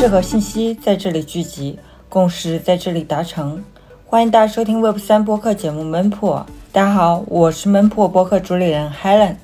识和信息在这里聚集，共识在这里达成。欢迎大家收听 Web 三播客节目《门铺》。大家好，我是门铺播客主理人 Helen。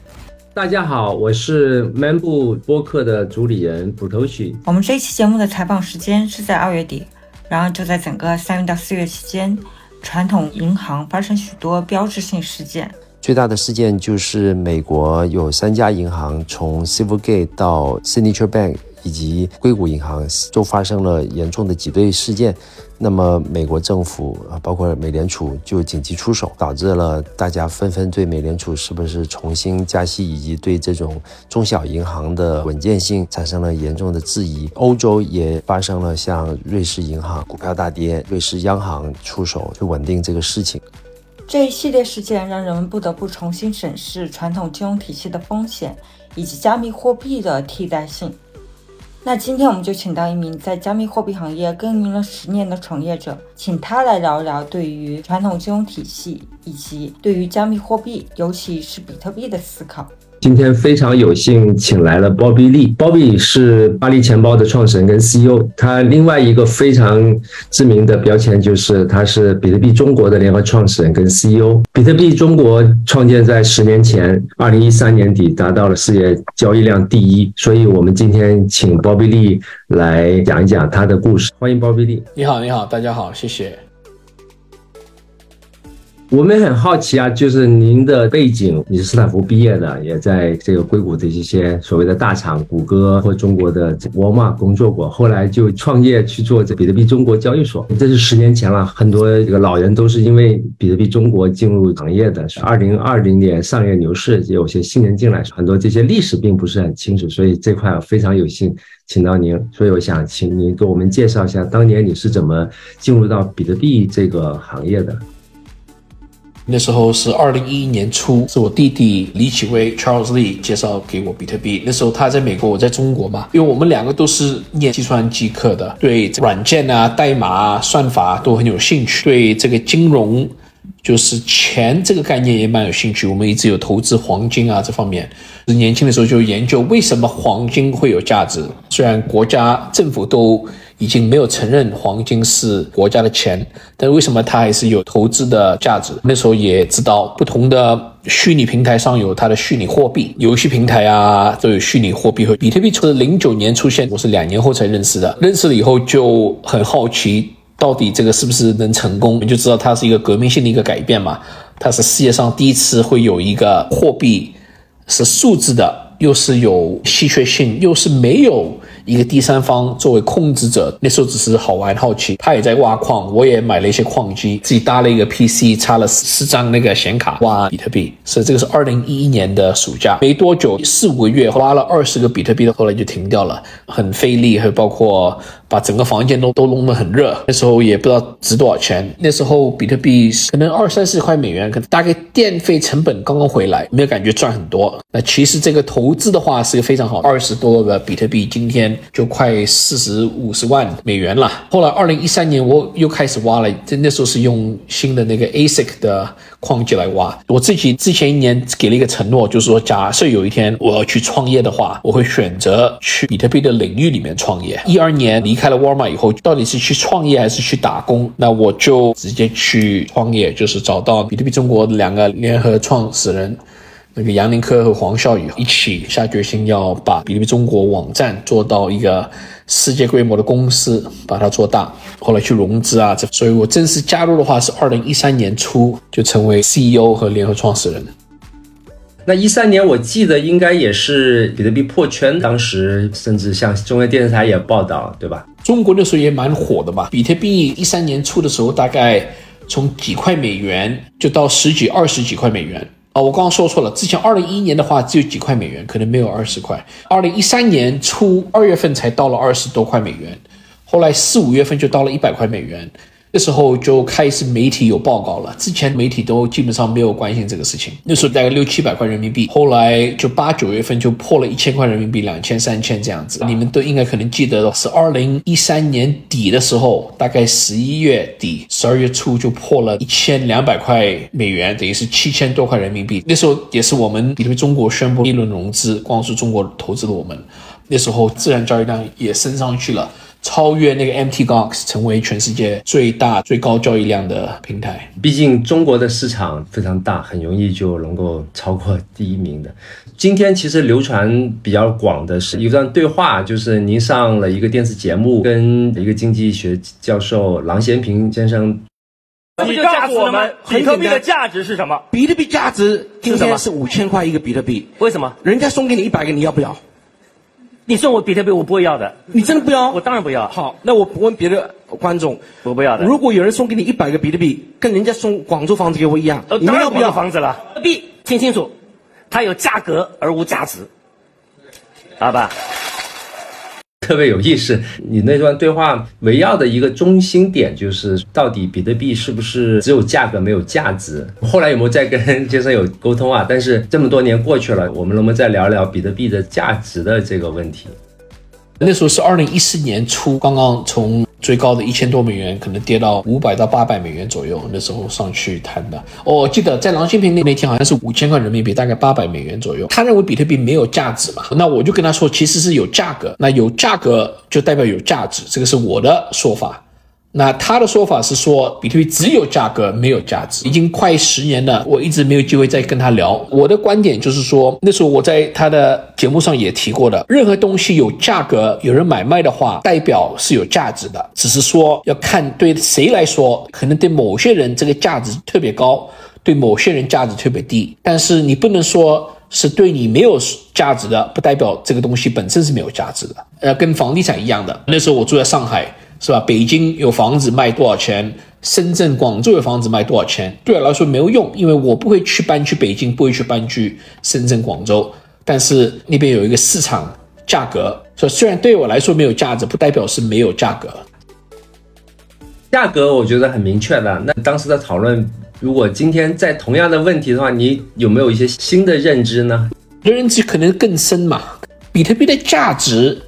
大家好，我是 Man 部播客的主理人普头许。我们这一期节目的采访时间是在二月底，然后就在整个三月到四月期间，传统银行发生许多标志性事件。最大的事件就是美国有三家银行从 Silvergate 到 Signature Bank。以及硅谷银行都发生了严重的挤兑事件，那么美国政府啊，包括美联储就紧急出手，导致了大家纷纷对美联储是不是重新加息，以及对这种中小银行的稳健性产生了严重的质疑。欧洲也发生了像瑞士银行股票大跌，瑞士央行出手去稳定这个事情。这一系列事件让人们不得不重新审视传统金融体系的风险，以及加密货币的替代性。那今天我们就请到一名在加密货币行业耕耘了十年的从业者，请他来聊一聊对于传统金融体系以及对于加密货币，尤其是比特币的思考。今天非常有幸请来了鲍比利。鲍比是巴黎钱包的创始人跟 CEO。他另外一个非常知名的标签就是他是比特币中国的联合创始人跟 CEO。比特币中国创建在十年前，二零一三年底达到了世界交易量第一。所以我们今天请鲍比利来讲一讲他的故事。欢迎鲍比利。你好，你好，大家好，谢谢。我们很好奇啊，就是您的背景，你是斯坦福毕业的，也在这个硅谷的一些所谓的大厂，谷歌或中国的沃尔玛工作过，后来就创业去做这比特币中国交易所。这是十年前了，很多这个老人都是因为比特币中国进入行业的。二零二零年上月牛市，有些新人进来，很多这些历史并不是很清楚，所以这块非常有幸请到您。所以我想请您给我们介绍一下，当年你是怎么进入到比特币这个行业的。那时候是二零一一年初，是我弟弟李启威 Charles Lee 介绍给我比特币。那时候他在美国，我在中国嘛，因为我们两个都是念计算机课的，对软件啊、代码啊、算法都很有兴趣，对这个金融，就是钱这个概念也蛮有兴趣。我们一直有投资黄金啊这方面，年轻的时候就研究为什么黄金会有价值。虽然国家政府都已经没有承认黄金是国家的钱，但为什么它还是有投资的价值？那时候也知道，不同的虚拟平台上有它的虚拟货币，游戏平台啊都有虚拟货币。和比特币是零九年出现，我是两年后才认识的。认识了以后就很好奇，到底这个是不是能成功？你就知道它是一个革命性的一个改变嘛。它是世界上第一次会有一个货币是数字的，又是有稀缺性，又是没有。一个第三方作为控制者，那时候只是好玩好奇，他也在挖矿，我也买了一些矿机，自己搭了一个 PC，插了四张那个显卡挖比特币。所以这个是二零一一年的暑假，没多久四五个月挖了二十个比特币的，后来就停掉了，很费力，还包括把整个房间都都弄得很热。那时候也不知道值多少钱，那时候比特币可能二三十块美元，可能大概电费成本刚刚回来，没有感觉赚很多。那其实这个投资的话是个非常好，二十多个比特币今天。就快四十五十万美元了。后来二零一三年我又开始挖了，这那时候是用新的那个 ASIC 的矿机来挖。我自己之前一年给了一个承诺，就是说假设有一天我要去创业的话，我会选择去比特币的领域里面创业。一二年离开了沃尔玛以后，到底是去创业还是去打工？那我就直接去创业，就是找到比特币中国两个联合创始人。那个杨林科和黄孝宇一起下决心要把比特币中国网站做到一个世界规模的公司，把它做大。后来去融资啊，这所以我正式加入的话是二零一三年初就成为 CEO 和联合创始人。那一三年我记得应该也是比特币破圈，当时甚至像中央电视台也报道，对吧？中国那时候也蛮火的吧？比特币一三年初的时候，大概从几块美元就到十几、二十几块美元。啊，我刚刚说错了。之前二零一一年的话只有几块美元，可能没有二十块。二零一三年初二月份才到了二十多块美元，后来四五月份就到了一百块美元。那时候就开始媒体有报告了，之前媒体都基本上没有关心这个事情。那时候大概六七百块人民币，后来就八九月份就破了一千块人民币，两千三千这样子。你们都应该可能记得，是二零一三年底的时候，大概十一月底、十二月初就破了一千两百块美元，等于是七千多块人民币。那时候也是我们比特币中国宣布一轮融资，光是中国投资的我们，那时候自然交易量也升上去了。超越那个 MTGOX，成为全世界最大、最高交易量的平台。毕竟中国的市场非常大，很容易就能够超过第一名的。今天其实流传比较广的是一段对话，就是您上了一个电视节目，跟一个经济学教授郎咸平先生。你告诉我们，比特币的价值是什么？比特币价值今天是五千块一个比特币。为什么？人家送给你一百个，你要不要？你送我比特币，我不会要的。你真的不要？我当然不要。好，那我问别的观众，我不要的。如果有人送给你一百个比特币，跟人家送广州房子给我一样，你们要不要房子了？币听清楚，它有价格而无价值，好吧？特别有意思，你那段对话围绕的一个中心点就是，到底比特币是不是只有价格没有价值？后来有没有再跟先生有沟通啊？但是这么多年过去了，我们能不能再聊聊比特币的价值的这个问题？那时候是二零一四年初，刚刚从最高的一千多美元，可能跌到五百到八百美元左右。那时候上去谈的，我记得在郎新平那那天好像是五千块人民币，大概八百美元左右。他认为比特币没有价值嘛，那我就跟他说，其实是有价格，那有价格就代表有价值，这个是我的说法。那他的说法是说，比特币只有价格没有价值，已经快十年了，我一直没有机会再跟他聊。我的观点就是说，那时候我在他的节目上也提过的，任何东西有价格，有人买卖的话，代表是有价值的，只是说要看对谁来说，可能对某些人这个价值特别高，对某些人价值特别低。但是你不能说是对你没有价值的，不代表这个东西本身是没有价值的。呃，跟房地产一样的，那时候我住在上海。是吧？北京有房子卖多少钱？深圳、广州有房子卖多少钱？对我来说没有用，因为我不会去搬去北京，不会去搬去深圳、广州。但是那边有一个市场价格，所以虽然对我来说没有价值，不代表是没有价格。价格我觉得很明确的。那当时的讨论，如果今天在同样的问题的话，你有没有一些新的认知呢？认知可能更深嘛。比特币的价值。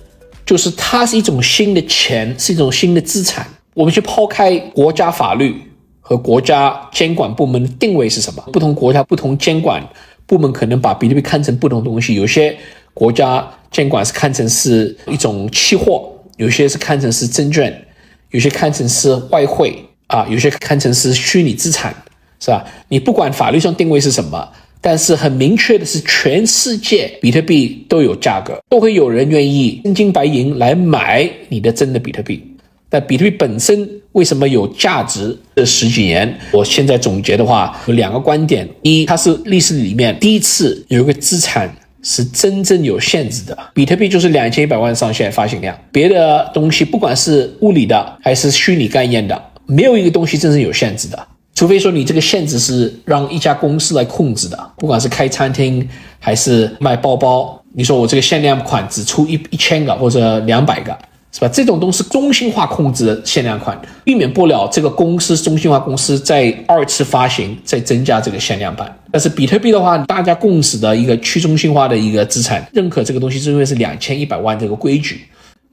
就是它是一种新的钱，是一种新的资产。我们去抛开国家法律和国家监管部门的定位是什么？不同国家、不同监管部门可能把比特币看成不同东西。有些国家监管是看成是一种期货，有些是看成是证券，有些看成是外汇啊，有些看成是虚拟资产，是吧？你不管法律上定位是什么。但是很明确的是，全世界比特币都有价格，都会有人愿意真金白银来买你的真的比特币。但比特币本身为什么有价值？这十几年，我现在总结的话有两个观点：一，它是历史里面第一次有一个资产是真正有限制的，比特币就是两千一百万上限发行量，别的东西不管是物理的还是虚拟概念的，没有一个东西真正有限制的。除非说你这个限制是让一家公司来控制的，不管是开餐厅还是卖包包，你说我这个限量款只出一一千个或者两百个，是吧？这种都是中心化控制的限量款，避免不了这个公司中心化公司在二次发行再增加这个限量版。但是比特币的话，大家共识的一个去中心化的一个资产，认可这个东西是因为是两千一百万这个规矩。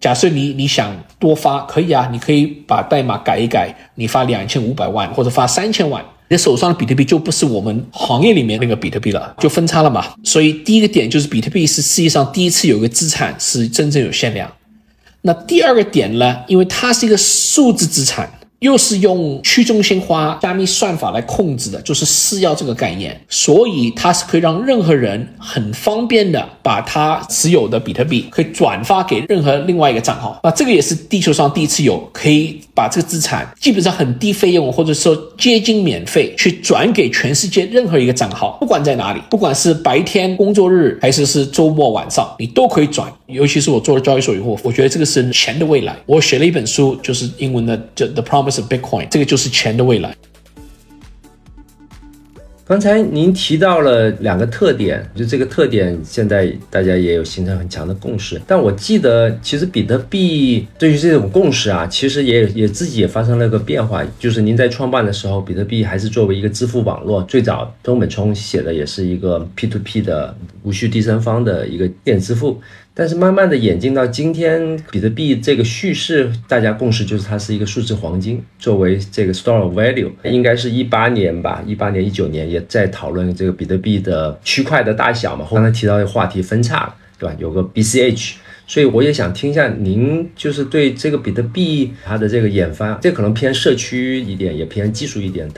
假设你你想多发可以啊，你可以把代码改一改，你发两千五百万或者发三千万，你手上的比特币就不是我们行业里面那个比特币了，就分叉了嘛。所以第一个点就是比特币是世界上第一次有个资产是真正有限量。那第二个点呢，因为它是一个数字资产。又是用去中心化加密算法来控制的，就是私钥这个概念，所以它是可以让任何人很方便的把他持有的比特币可以转发给任何另外一个账号。那这个也是地球上第一次有可以把这个资产基本上很低费用或者说接近免费去转给全世界任何一个账号，不管在哪里，不管是白天工作日还是是周末晚上，你都可以转。尤其是我做了交易所以后，我觉得这个是钱的未来。我写了一本书，就是英文的《The Promise of Bitcoin》，这个就是钱的未来。刚才您提到了两个特点，就这个特点现在大家也有形成很强的共识。但我记得，其实比特币对于这种共识啊，其实也也自己也发生了个变化。就是您在创办的时候，比特币还是作为一个支付网络，最早东本聪写的也是一个 P to P 的无需第三方的一个电子支付。但是慢慢的演进到今天，比特币这个叙事，大家共识就是它是一个数字黄金，作为这个 store of value，应该是一八年吧，一八年、一九年也在讨论这个比特币的区块的大小嘛。刚才提到的话题分叉了，对吧？有个 BCH，所以我也想听一下您就是对这个比特币它的这个研发，这可能偏社区一点，也偏技术一点。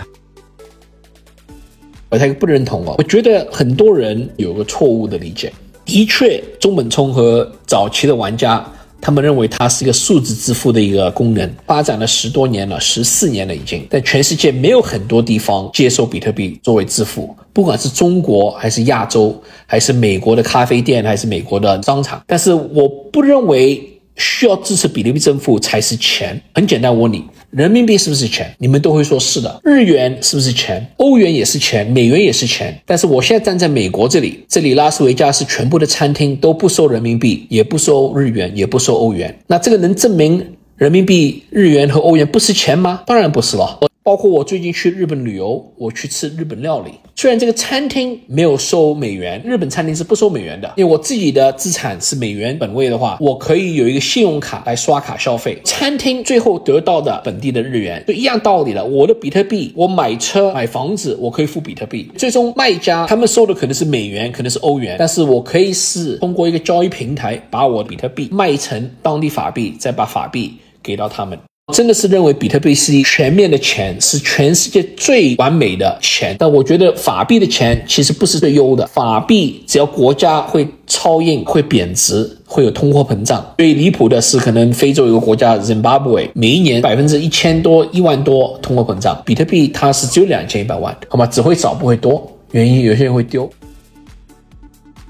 我太不认同哦，我觉得很多人有个错误的理解。的确，中本聪和早期的玩家。他们认为它是一个数字支付的一个功能，发展了十多年了，十四年了已经。但全世界没有很多地方接受比特币作为支付，不管是中国还是亚洲，还是美国的咖啡店，还是美国的商场。但是我不认为。需要支持比特币支付才是钱。很简单，我问你，人民币是不是钱？你们都会说是的。日元是不是钱？欧元也是钱，美元也是钱。但是我现在站在美国这里，这里拉斯维加斯全部的餐厅都不收人民币，也不收日元，也不收欧元。那这个能证明人民币、日元和欧元不是钱吗？当然不是了。包括我最近去日本旅游，我去吃日本料理。虽然这个餐厅没有收美元，日本餐厅是不收美元的，因为我自己的资产是美元本位的话，我可以有一个信用卡来刷卡消费。餐厅最后得到的本地的日元，就一样道理了。我的比特币，我买车买房子，我可以付比特币。最终卖家他们收的可能是美元，可能是欧元，但是我可以是通过一个交易平台把我的比特币卖成当地法币，再把法币给到他们。真的是认为比特币是一全面的钱，是全世界最完美的钱。但我觉得法币的钱其实不是最优的。法币只要国家会超印、会贬值、会有通货膨胀。最离谱的是，可能非洲有个国家 Zimbabwe，每一年百分之一千多、一万多通货膨胀。比特币它是只有两千一百万，好吗？只会少不会多。原因有些人会丢。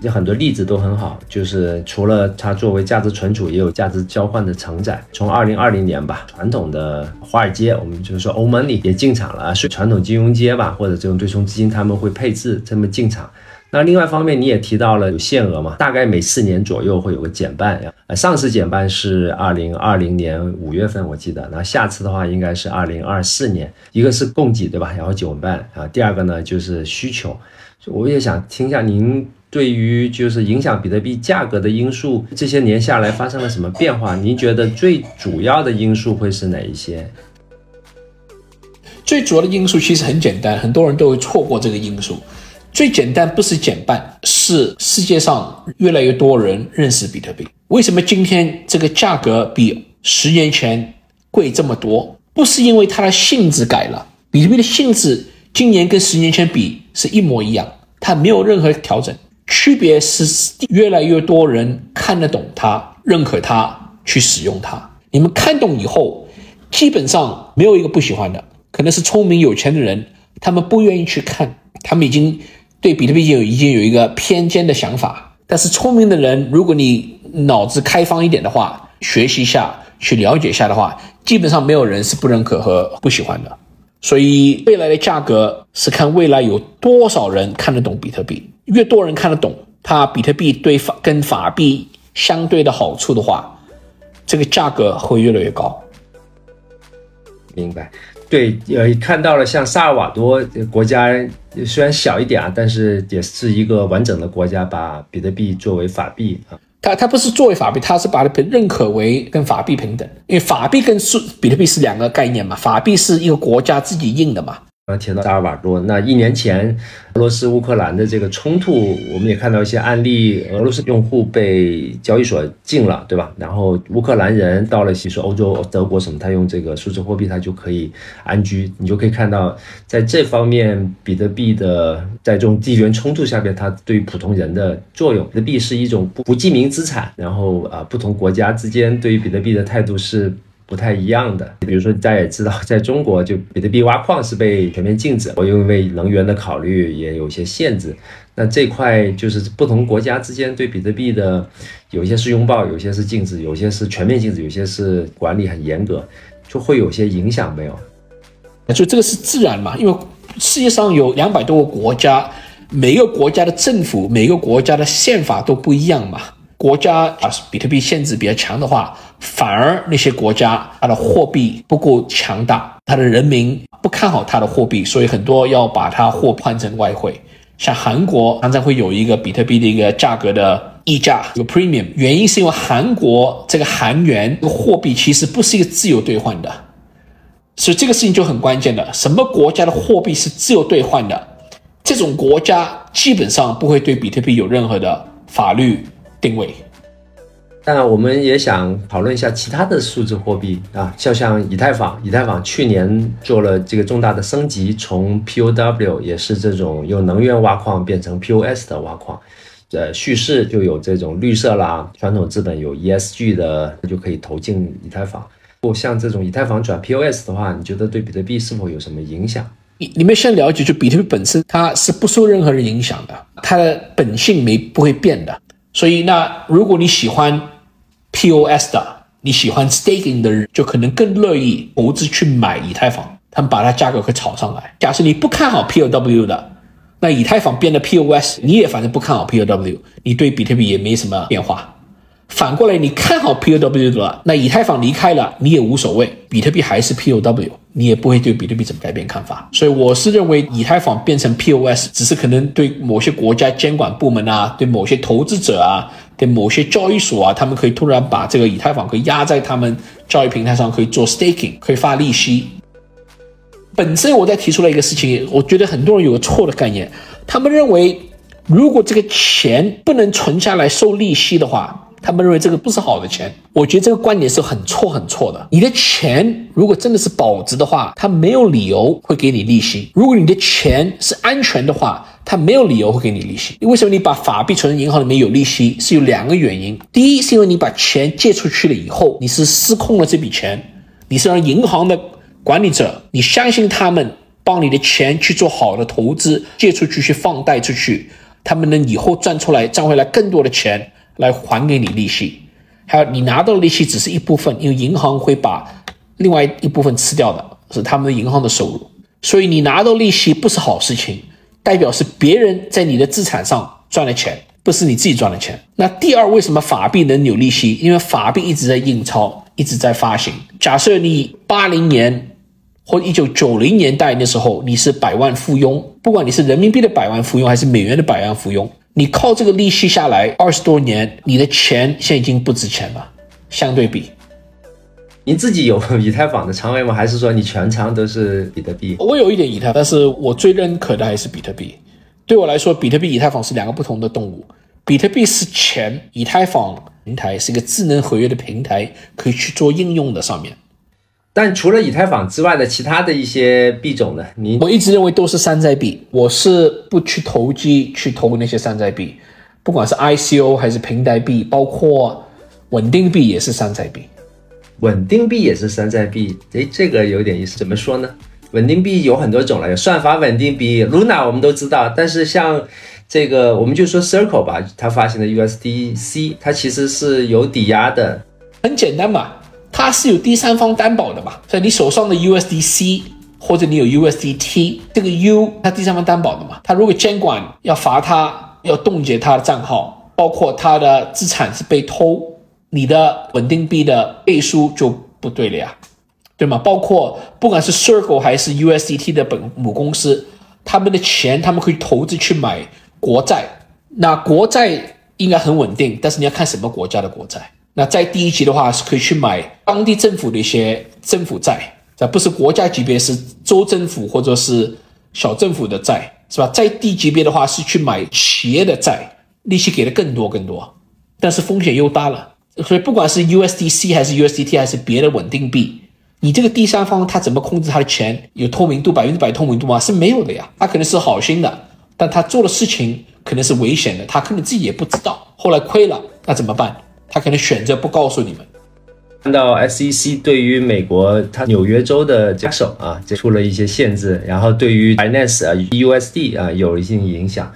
有很多例子都很好，就是除了它作为价值存储，也有价值交换的承载。从二零二零年吧，传统的华尔街，我们就是说欧盟里也进场了，是传统金融街吧，或者这种对冲基金他们会配置这么进场。那另外一方面，你也提到了有限额嘛，大概每四年左右会有个减半呀。呃，上次减半是二零二零年五月份，我记得。那下次的话应该是二零二四年，一个是供给对吧？然后减半啊，第二个呢就是需求。我也想听一下您。对于就是影响比特币价格的因素，这些年下来发生了什么变化？您觉得最主要的因素会是哪一些？最主要的因素其实很简单，很多人都会错过这个因素。最简单不是减半，是世界上越来越多人认识比特币。为什么今天这个价格比十年前贵这么多？不是因为它的性质改了，比特币的性质今年跟十年前比是一模一样，它没有任何调整。区别是越来越多人看得懂它，认可它，去使用它。你们看懂以后，基本上没有一个不喜欢的。可能是聪明有钱的人，他们不愿意去看，他们已经对比特币有已经有一个偏见的想法。但是聪明的人，如果你脑子开放一点的话，学习一下，去了解一下的话，基本上没有人是不认可和不喜欢的。所以未来的价格是看未来有多少人看得懂比特币。越多人看得懂它比特币对法跟法币相对的好处的话，这个价格会越来越高。明白，对，呃，看到了像萨尔瓦多国家虽然小一点啊，但是也是一个完整的国家，把比特币作为法币啊。它它不是作为法币，它是把它认可为跟法币平等，因为法币跟数比特币是两个概念嘛，法币是一个国家自己印的嘛。刚提到萨尔瓦多，那一年前俄罗斯乌克兰的这个冲突，我们也看到一些案例，俄罗斯用户被交易所禁了，对吧？然后乌克兰人到了，比如说欧洲、德国什么，他用这个数字货币，他就可以安居。你就可以看到，在这方面，比特币的在这种地缘冲突下边，它对普通人的作用，比特币是一种不不记名资产。然后啊，不同国家之间对于比特币的态度是。不太一样的，比如说大家也知道，在中国就比特币挖矿是被全面禁止，我因为能源的考虑也有些限制。那这块就是不同国家之间对比特币的，有些是拥抱，有些是禁止，有些是全面禁止，有些是管理很严格，就会有些影响没有？就这个是自然嘛？因为世界上有两百多个国家，每个国家的政府、每个国家的宪法都不一样嘛。国家啊，比特币限制比较强的话，反而那些国家它的货币不够强大，它的人民不看好它的货币，所以很多要把它货换成外汇。像韩国常常会有一个比特币的一个价格的溢价，有 premium，原因是因为韩国这个韩元这个货币其实不是一个自由兑换的，所以这个事情就很关键的。什么国家的货币是自由兑换的，这种国家基本上不会对比特币有任何的法律。定位，但我们也想讨论一下其他的数字货币啊，就像以太坊，以太坊去年做了这个重大的升级，从 POW 也是这种用能源挖矿变成 POS 的挖矿，呃，叙事就有这种绿色啦，传统资本有 ESG 的就可以投进以太坊。或像这种以太坊转 POS 的话，你觉得对比特币是否有什么影响？你你们先了解，就比特币本身它是不受任何人影响的，它的本性没不会变的。所以那如果你喜欢，POS 的，你喜欢 staking 的人就可能更乐意投资去买以太坊，他们把它价格给炒上来。假设你不看好 POW 的，那以太坊变得 POS，你也反正不看好 POW，你对比特币也没什么变化。反过来，你看好 POW 的，那以太坊离开了，你也无所谓，比特币还是 POW，你也不会对比特币怎么改变看法。所以我是认为，以太坊变成 POS，只是可能对某些国家监管部门啊，对某些投资者啊，对某些交易所啊，他们可以突然把这个以太坊可以压在他们交易平台上，可以做 staking，可以发利息。本身我在提出了一个事情，我觉得很多人有个错的概念，他们认为如果这个钱不能存下来收利息的话。他们认为这个不是好的钱，我觉得这个观点是很错很错的。你的钱如果真的是保值的话，他没有理由会给你利息；如果你的钱是安全的话，他没有理由会给你利息。为什么你把法币存在银行里面有利息？是有两个原因：第一，是因为你把钱借出去了以后，你是失控了这笔钱，你是让银行的管理者，你相信他们帮你的钱去做好的投资，借出去去放贷出去，他们能以后赚出来赚回来更多的钱。来还给你利息，还有你拿到的利息只是一部分，因为银行会把另外一部分吃掉的，是他们的银行的收入。所以你拿到利息不是好事情，代表是别人在你的资产上赚了钱，不是你自己赚的钱。那第二，为什么法币能有利息？因为法币一直在印钞，一直在发行。假设你八零年或一九九零年代那时候你是百万富翁，不管你是人民币的百万富翁还是美元的百万富翁。你靠这个利息下来二十多年，你的钱现在已经不值钱了。相对比，你自己有 以太坊的仓位吗？还是说你全仓都是比特币？我有一点以太，但是我最认可的还是比特币。对我来说，比特币、以太坊是两个不同的动物。比特币是钱，以太坊平台是一个智能合约的平台，可以去做应用的上面。但除了以太坊之外的其他的一些币种呢？你我一直认为都是山寨币，我是不去投机去投那些山寨币，不管是 ICO 还是平台币，包括稳定币也是山寨币。稳定币也是山寨币，诶，这个有点意思。怎么说呢？稳定币有很多种了，有算法稳定币，Luna 我们都知道，但是像这个我们就说 Circle 吧，它发行的 USDC，它其实是有抵押的，很简单嘛。它是有第三方担保的嘛？所以你手上的 USDC 或者你有 USDT，这个 U 它第三方担保的嘛？它如果监管要罚他，要冻结他的账号，包括他的资产是被偷，你的稳定币的背书就不对了呀，对吗？包括不管是 Circle 还是 USDT 的本母公司，他们的钱他们可以投资去买国债，那国债应该很稳定，但是你要看什么国家的国债。那在第一级的话是可以去买当地政府的一些政府债，这不是国家级别，是州政府或者是小政府的债，是吧？在低级别的话是去买企业的债，利息给的更多更多，但是风险又大了。所以不管是 USDC 还是 USDT 还是别的稳定币，你这个第三方他怎么控制他的钱？有透明度百分之百透明度吗？是没有的呀。他可能是好心的，但他做的事情可能是危险的，他可能自己也不知道，后来亏了，那怎么办？他可能选择不告诉你们。看到 SEC 对于美国它纽约州的加手啊，出了一些限制，然后对于 Binance 啊、USD 啊有一定影响。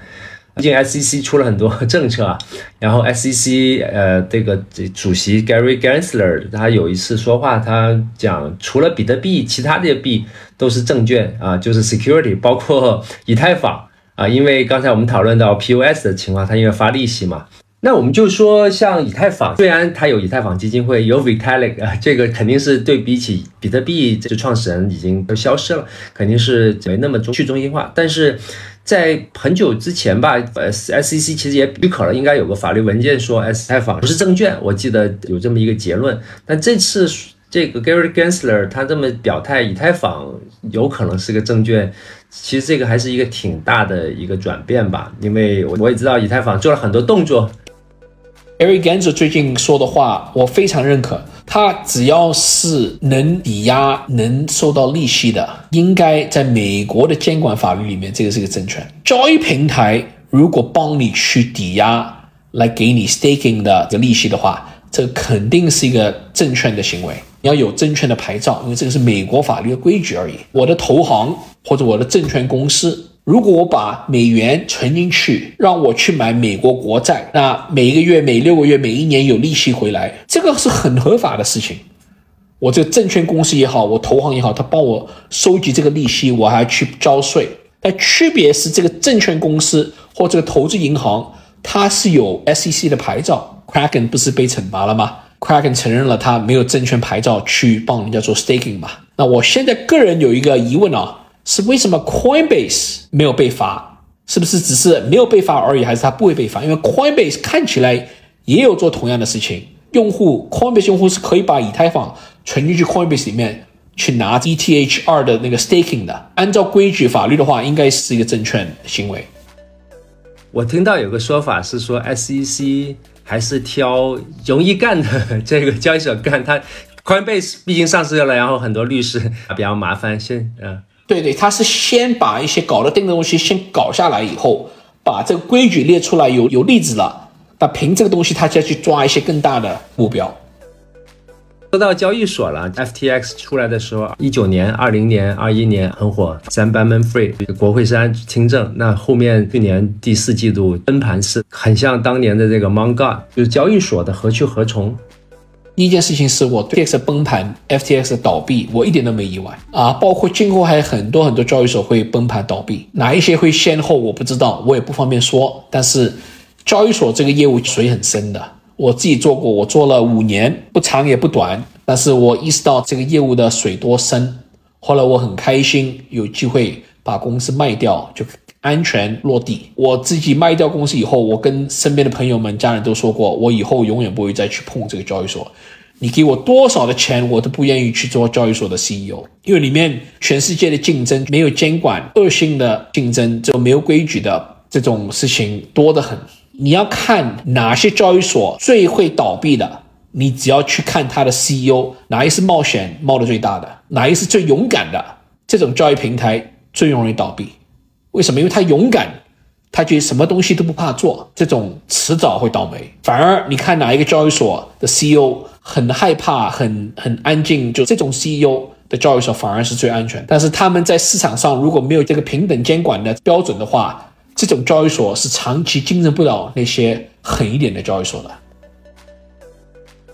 毕竟 SEC 出了很多政策啊，然后 SEC 呃这个这主席 Gary Gensler 他有一次说话，他讲除了比特币，其他的币都是证券啊，就是 security，包括以太坊啊，因为刚才我们讨论到 POS 的情况，它因为发利息嘛。那我们就说，像以太坊，虽然它有以太坊基金会，有 Vitalik 啊，这个肯定是对比起比特币，这创始人已经都消失了，肯定是没那么中去中心化。但是在很久之前吧，呃，SEC 其实也许可了，应该有个法律文件说以太坊不是证券，我记得有这么一个结论。但这次这个 Gary Gensler 他这么表态，以太坊有可能是个证券，其实这个还是一个挺大的一个转变吧，因为我我也知道以太坊做了很多动作。Eric Gensler 最近说的话，我非常认可。他只要是能抵押、能收到利息的，应该在美国的监管法律里面，这个是个证券交易平台。如果帮你去抵押来给你 staking 的这利息的话，这肯定是一个证券的行为。你要有证券的牌照，因为这个是美国法律的规矩而已。我的投行或者我的证券公司。如果我把美元存进去，让我去买美国国债，那每一个月、每六个月、每一年有利息回来，这个是很合法的事情。我这证券公司也好，我投行也好，他帮我收集这个利息，我还去交税。但区别是，这个证券公司或这个投资银行，它是有 SEC 的牌照。Kraken 不是被惩罚了吗？Kraken 承认了他没有证券牌照去帮人家做 staking 嘛？那我现在个人有一个疑问啊。是为什么 Coinbase 没有被罚？是不是只是没有被罚而已，还是它不会被罚？因为 Coinbase 看起来也有做同样的事情，用户 Coinbase 用户是可以把以太坊存进去 Coinbase 里面去拿 ETH 二的那个 staking 的。按照规矩法律的话，应该是一个证券行为。我听到有个说法是说，SEC 还是挑容易干的这个交易所干。它 Coinbase 毕竟上市了，然后很多律师比较麻烦，先嗯。对对，他是先把一些搞得定的东西先搞下来，以后把这个规矩列出来，有有例子了。那凭这个东西，他再去抓一些更大的目标。说到交易所了，FTX 出来的时候，一九年、二零年、二一年很火三班门 free 国会山听证。那后面去年第四季度崩盘式，很像当年的这个 Mon God，就是交易所的何去何从。第一件事情是我 FTX 崩盘，FTX 倒闭，我一点都没意外啊。包括今后还有很多很多交易所会崩盘倒闭，哪一些会先后我不知道，我也不方便说。但是交易所这个业务水很深的，我自己做过，我做了五年，不长也不短。但是我意识到这个业务的水多深，后来我很开心有机会把公司卖掉，就。安全落地。我自己卖掉公司以后，我跟身边的朋友们、家人都说过，我以后永远不会再去碰这个交易所。你给我多少的钱，我都不愿意去做交易所的 CEO，因为里面全世界的竞争没有监管，恶性的竞争，就没有规矩的这种事情多得很。你要看哪些交易所最会倒闭的，你只要去看它的 CEO，哪一是冒险冒的最大的，哪一是最勇敢的，这种交易平台最容易倒闭。为什么？因为他勇敢，他觉得什么东西都不怕做，这种迟早会倒霉。反而你看哪一个交易所的 CEO 很害怕、很很安静，就这种 CEO 的交易所反而是最安全。但是他们在市场上如果没有这个平等监管的标准的话，这种交易所是长期竞争不了那些狠一点的交易所的。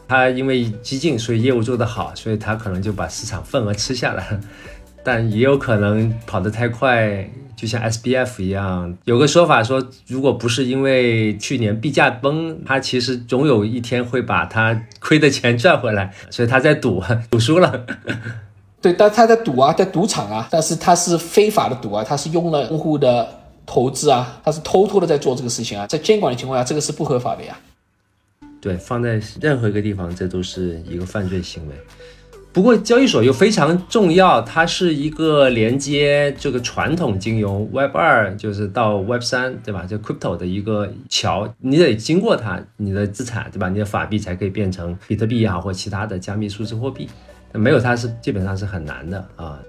他因为激进，所以业务做得好，所以他可能就把市场份额吃下来，但也有可能跑得太快。就像 SBF 一样，有个说法说，如果不是因为去年币价崩，他其实总有一天会把他亏的钱赚回来，所以他在赌，赌输了。对，但他在赌啊，在赌场啊，但是他是非法的赌啊，他是用了用户的投资啊，他是偷偷的在做这个事情啊，在监管的情况下，这个是不合法的呀。对，放在任何一个地方，这都是一个犯罪行为。不过交易所又非常重要，它是一个连接这个传统金融 Web 二，就是到 Web 三，对吧？就 Crypto 的一个桥，你得经过它，你的资产，对吧？你的法币才可以变成比特币也好，或其他的加密数字货币。没有它是基本上是很难的啊。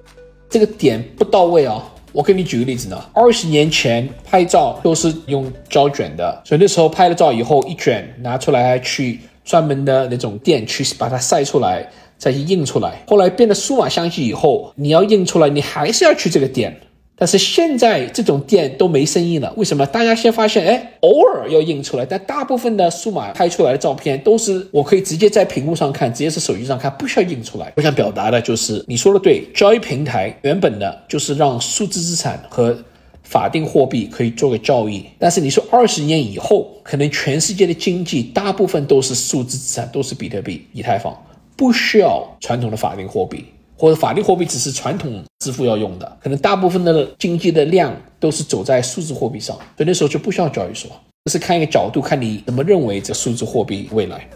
这个点不到位啊！我给你举个例子呢，二十年前拍照都是用胶卷的，所以那时候拍了照以后一卷拿出来去专门的那种店去把它晒出来。再去印出来，后来变得数码相机以后，你要印出来，你还是要去这个店。但是现在这种店都没生意了，为什么？大家先发现，哎，偶尔要印出来，但大部分的数码拍出来的照片都是我可以直接在屏幕上看，直接是手机上看，不需要印出来。我想表达的就是，你说的对，交易平台原本的就是让数字资产和法定货币可以做个交易。但是你说二十年以后，可能全世界的经济大部分都是数字资产，都是比特币、以太坊。不需要传统的法定货币，或者法定货币只是传统支付要用的，可能大部分的经济的量都是走在数字货币上，所以那时候就不需要交易所。这是看一个角度，看你怎么认为这数字货币未来。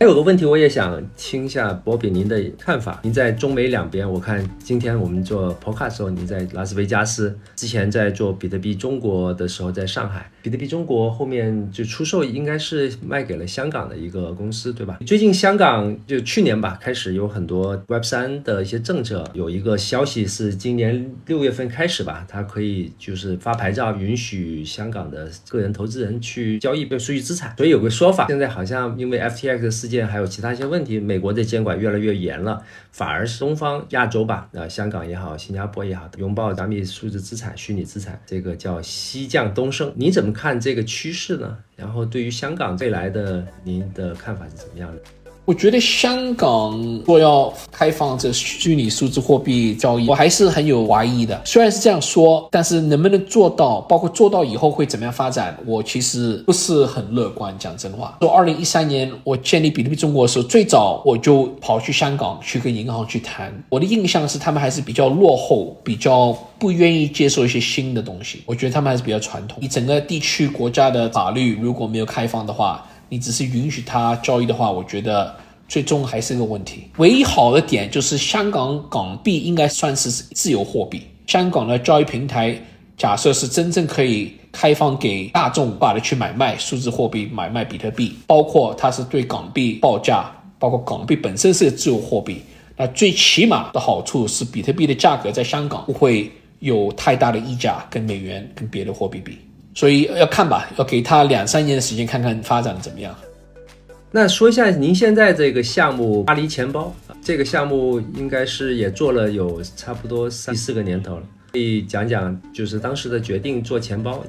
还有个问题，我也想听一下波比您的看法。您在中美两边，我看今天我们做 podcast 时候，您在拉斯维加斯，之前在做比特币中国的时候，在上海。比特币中国后面就出售，应该是卖给了香港的一个公司，对吧？最近香港就去年吧，开始有很多 Web 三的一些政策，有一个消息是今年六月份开始吧，它可以就是发牌照，允许香港的个人投资人去交易数据资产。所以有个说法，现在好像因为 FTX 事件还有其他一些问题，美国的监管越来越严了，反而是东方亚洲吧，啊，香港也好，新加坡也好，拥抱加密数字资产、虚拟资产，这个叫西降东升。你怎么？看这个趋势呢？然后对于香港未来的，您的看法是怎么样的？我觉得香港若要开放这虚拟数字货币交易，我还是很有怀疑的。虽然是这样说，但是能不能做到，包括做到以后会怎么样发展，我其实不是很乐观。讲真话，说二零一三年我建立比特币中国的时候，最早我就跑去香港去跟银行去谈。我的印象是他们还是比较落后，比较不愿意接受一些新的东西。我觉得他们还是比较传统。你整个地区国家的法律如果没有开放的话，你只是允许他交易的话，我觉得最终还是个问题。唯一好的点就是香港港币应该算是自由货币。香港的交易平台假设是真正可以开放给大众把它去买卖数字货币、买卖比特币，包括它是对港币报价，包括港币本身是自由货币。那最起码的好处是，比特币的价格在香港不会有太大的溢价，跟美元、跟别的货币比。所以要看吧，要给他两三年的时间，看看发展怎么样。那说一下您现在这个项目巴黎钱包，这个项目应该是也做了有差不多三四个年头了，可以讲讲就是当时的决定做钱包。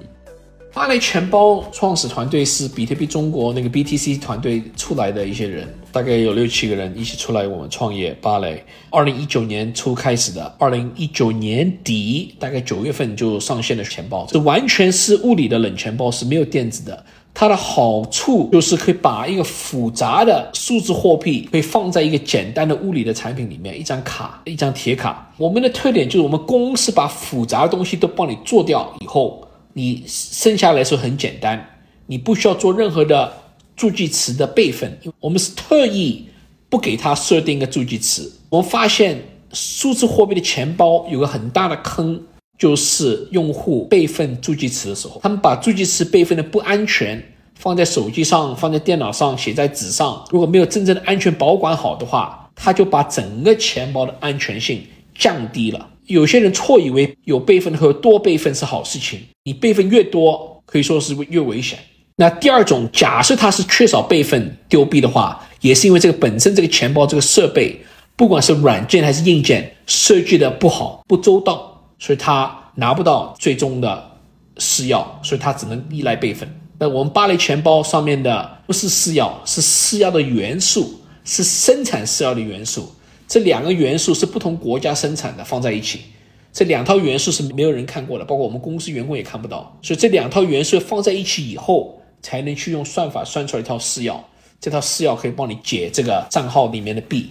芭蕾钱包创始团队是比特币中国那个 BTC 团队出来的一些人，大概有六七个人一起出来我们创业。芭蕾二零一九年初开始的，二零一九年底大概九月份就上线了钱包，这完全是物理的冷钱包，是没有电子的。它的好处就是可以把一个复杂的数字货币可以放在一个简单的物理的产品里面，一张卡，一张铁卡。我们的特点就是我们公司把复杂的东西都帮你做掉以后。你生下来时候很简单，你不需要做任何的助记词的备份。我们是特意不给他设定一个助记词。我们发现数字货币的钱包有个很大的坑，就是用户备份助记词的时候，他们把助记词备份的不安全，放在手机上、放在电脑上、写在纸上，如果没有真正的安全保管好的话，他就把整个钱包的安全性降低了。有些人错以为有备份和多备份是好事情，你备份越多，可以说是越危险。那第二种，假设他是缺少备份丢币的话，也是因为这个本身这个钱包这个设备，不管是软件还是硬件设计的不好不周到，所以它拿不到最终的私钥，所以它只能依赖备份。那我们巴雷钱包上面的不是私钥，是私钥的元素，是生产私钥的元素。这两个元素是不同国家生产的，放在一起，这两套元素是没有人看过的，包括我们公司员工也看不到。所以这两套元素放在一起以后，才能去用算法算出来一套私钥。这套私钥可以帮你解这个账号里面的币。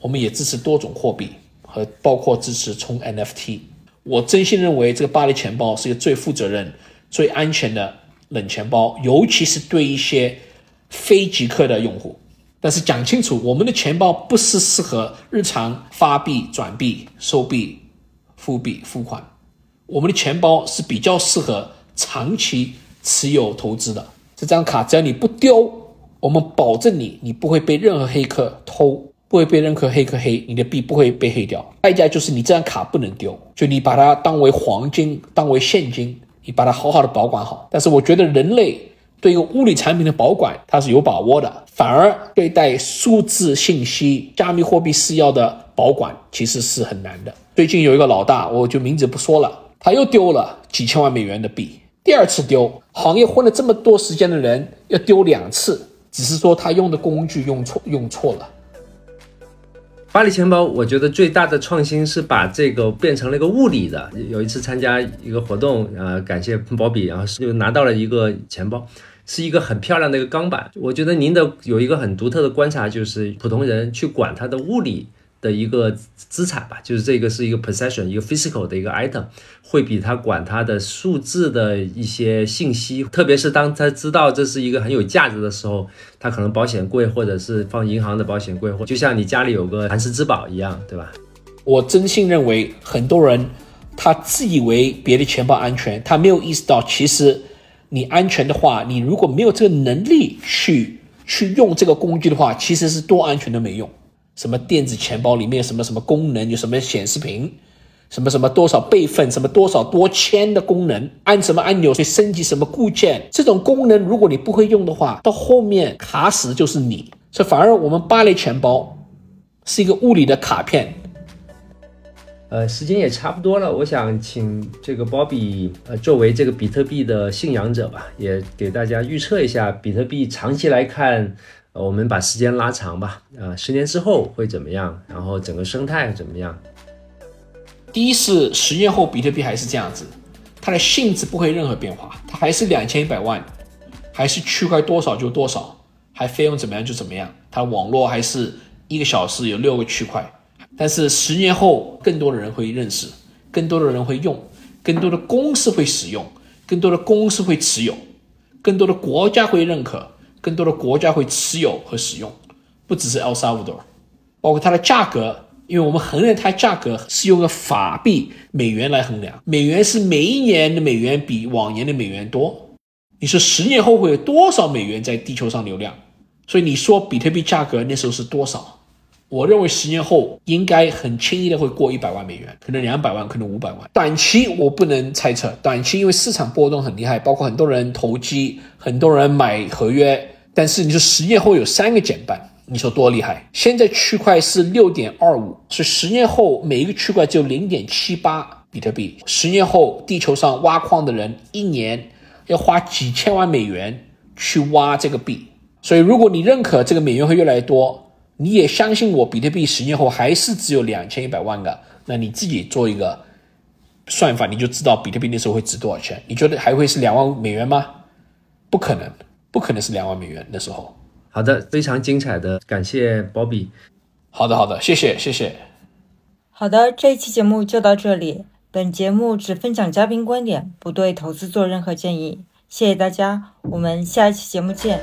我们也支持多种货币，和包括支持充 NFT。我真心认为这个巴黎钱包是一个最负责任、最安全的冷钱包，尤其是对一些非极客的用户。但是讲清楚，我们的钱包不是适合日常发币、转币、收币、付币、付款。我们的钱包是比较适合长期持有投资的。这张卡只要你不丢，我们保证你，你不会被任何黑客偷，不会被任何黑客黑，你的币不会被黑掉。代价就是你这张卡不能丢，就你把它当为黄金，当为现金，你把它好好的保管好。但是我觉得人类。对于物理产品的保管，它是有把握的，反而对待数字信息、加密货币私钥的保管，其实是很难的。最近有一个老大，我就名字不说了，他又丢了几千万美元的币，第二次丢，行业混了这么多时间的人要丢两次，只是说他用的工具用错，用错了。巴黎钱包，我觉得最大的创新是把这个变成了一个物理的。有一次参加一个活动，呃，感谢保比，然后就拿到了一个钱包。是一个很漂亮的一个钢板，我觉得您的有一个很独特的观察，就是普通人去管它的物理的一个资产吧，就是这个是一个 possession，一个 physical 的一个 item，会比他管它的数字的一些信息，特别是当他知道这是一个很有价值的时候，他可能保险柜或者是放银行的保险柜，或就像你家里有个寒食之宝一样，对吧？我真心认为很多人他自以为别的钱包安全，他没有意识到其实。你安全的话，你如果没有这个能力去去用这个工具的话，其实是多安全都没用。什么电子钱包里面什么什么功能，有什么显示屏，什么什么多少备份，什么多少多签的功能，按什么按钮去升级什么固件，这种功能如果你不会用的话，到后面卡死就是你。所以反而我们芭蕾钱包是一个物理的卡片。呃，时间也差不多了，我想请这个 Bobby，呃，作为这个比特币的信仰者吧，也给大家预测一下比特币长期来看，呃，我们把时间拉长吧，呃，十年之后会怎么样？然后整个生态怎么样？第一是十年后比特币还是这样子，它的性质不会任何变化，它还是两千一百万，还是区块多少就多少，还费用怎么样就怎么样，它网络还是一个小时有六个区块。但是十年后，更多的人会认识，更多的人会用，更多的公司会使用，更多的公司会持有，更多的国家会认可，更多的国家会持有和使用，不只是 El Salvador，包括它的价格，因为我们衡量它价格是用个法币美元来衡量，美元是每一年的美元比往年的美元多，你说十年后会有多少美元在地球上流量？所以你说比特币价格那时候是多少？我认为十年后应该很轻易的会过一百万美元，可能两百万，可能五百万。短期我不能猜测，短期因为市场波动很厉害，包括很多人投机，很多人买合约。但是你说十年后有三个减半，你说多厉害？现在区块是六点二五，所以十年后每一个区块只有零点七八比特币。十年后地球上挖矿的人一年要花几千万美元去挖这个币，所以如果你认可这个美元会越来越多。你也相信我，比特币十年后还是只有两千一百万个？那你自己做一个算法，你就知道比特币那时候会值多少钱？你觉得还会是两万美元吗？不可能，不可能是两万美元那时候。好的，非常精彩的，感谢 Bobby。好的，好的，谢谢，谢谢。好的，这一期节目就到这里。本节目只分享嘉宾观点，不对投资做任何建议。谢谢大家，我们下一期节目见。